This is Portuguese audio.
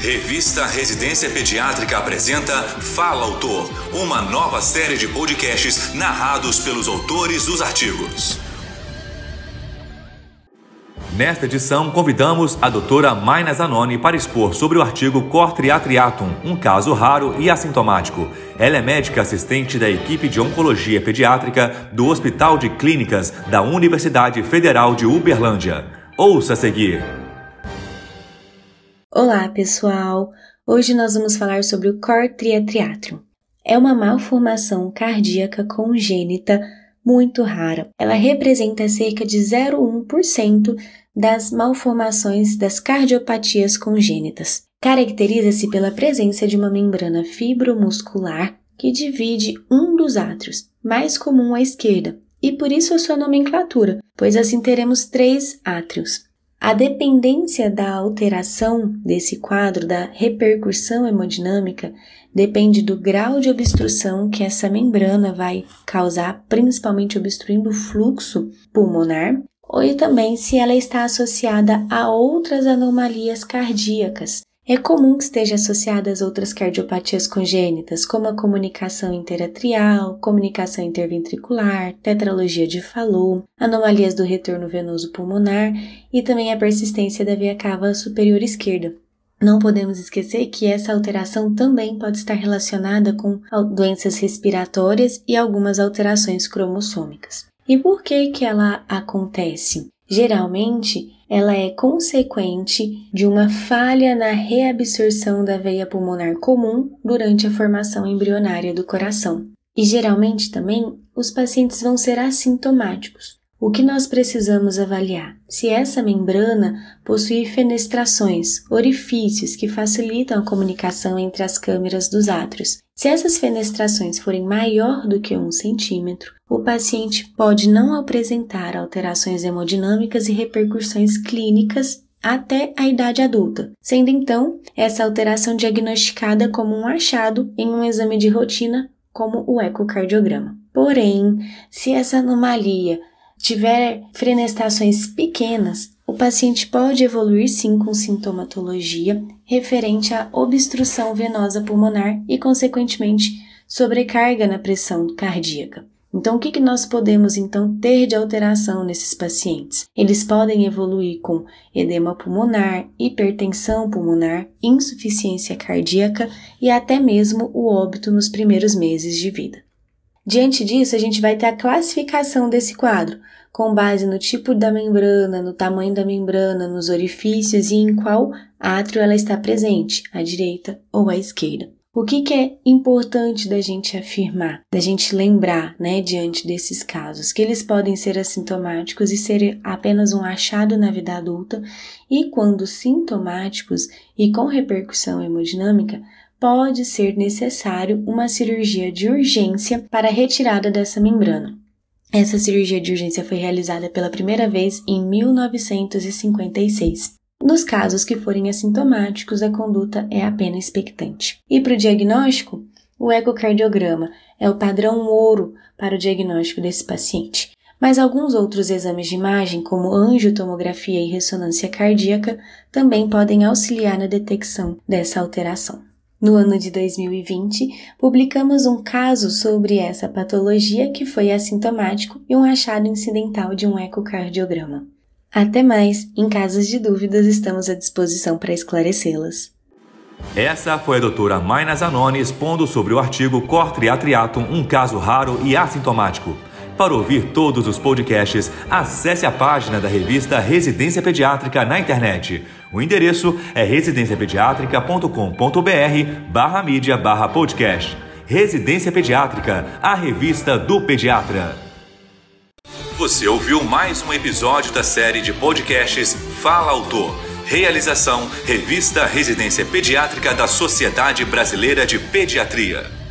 Revista Residência Pediátrica apresenta Fala Autor, uma nova série de podcasts narrados pelos autores dos artigos. Nesta edição, convidamos a doutora Maina Zanoni para expor sobre o artigo Cortriatriatum, um caso raro e assintomático. Ela é médica assistente da equipe de Oncologia Pediátrica do Hospital de Clínicas da Universidade Federal de Uberlândia. Ouça a seguir. Olá, pessoal! Hoje nós vamos falar sobre o Cortriatriatum. É uma malformação cardíaca congênita muito rara. Ela representa cerca de 0,1% das malformações das cardiopatias congênitas. Caracteriza-se pela presença de uma membrana fibromuscular que divide um dos átrios, mais comum à esquerda, e por isso a sua nomenclatura, pois assim teremos três átrios. A dependência da alteração desse quadro, da repercussão hemodinâmica, depende do grau de obstrução que essa membrana vai causar, principalmente obstruindo o fluxo pulmonar, ou também se ela está associada a outras anomalias cardíacas. É comum que esteja associada às outras cardiopatias congênitas, como a comunicação interatrial, comunicação interventricular, tetralogia de Fallot, anomalias do retorno venoso pulmonar e também a persistência da veia cava superior esquerda. Não podemos esquecer que essa alteração também pode estar relacionada com doenças respiratórias e algumas alterações cromossômicas. E por que que ela acontece? Geralmente, ela é consequente de uma falha na reabsorção da veia pulmonar comum durante a formação embrionária do coração. E geralmente também os pacientes vão ser assintomáticos. O que nós precisamos avaliar? Se essa membrana possui fenestrações, orifícios que facilitam a comunicação entre as câmeras dos átrios. Se essas fenestrações forem maior do que um centímetro, o paciente pode não apresentar alterações hemodinâmicas e repercussões clínicas até a idade adulta, sendo então essa alteração diagnosticada como um achado em um exame de rotina, como o ecocardiograma. Porém, se essa anomalia tiver fenestações pequenas, paciente pode evoluir sim com sintomatologia referente à obstrução venosa pulmonar e, consequentemente, sobrecarga na pressão cardíaca. Então, o que, que nós podemos então ter de alteração nesses pacientes? Eles podem evoluir com edema pulmonar, hipertensão pulmonar, insuficiência cardíaca e até mesmo o óbito nos primeiros meses de vida. Diante disso, a gente vai ter a classificação desse quadro, com base no tipo da membrana, no tamanho da membrana, nos orifícios e em qual átrio ela está presente, à direita ou à esquerda. O que, que, é importante da gente afirmar, da gente lembrar, né, diante desses casos, que eles podem ser assintomáticos e ser apenas um achado na vida adulta, e quando sintomáticos e com repercussão hemodinâmica, pode ser necessário uma cirurgia de urgência para a retirada dessa membrana. Essa cirurgia de urgência foi realizada pela primeira vez em 1956. Nos casos que forem assintomáticos, a conduta é apenas expectante. E para o diagnóstico, o ecocardiograma é o padrão ouro para o diagnóstico desse paciente. Mas alguns outros exames de imagem, como angiotomografia e ressonância cardíaca, também podem auxiliar na detecção dessa alteração. No ano de 2020, publicamos um caso sobre essa patologia que foi assintomático e um achado incidental de um ecocardiograma. Até mais, em casos de dúvidas estamos à disposição para esclarecê-las. Essa foi a doutora Maina Zanoni expondo sobre o artigo Cortriatriatum, um caso raro e assintomático. Para ouvir todos os podcasts, acesse a página da revista Residência Pediátrica na internet. O endereço é residenciapediatrica.com.br barra mídia barra podcast. Residência Pediátrica, a revista do pediatra. Você ouviu mais um episódio da série de podcasts Fala Autor. Realização Revista Residência Pediátrica da Sociedade Brasileira de Pediatria.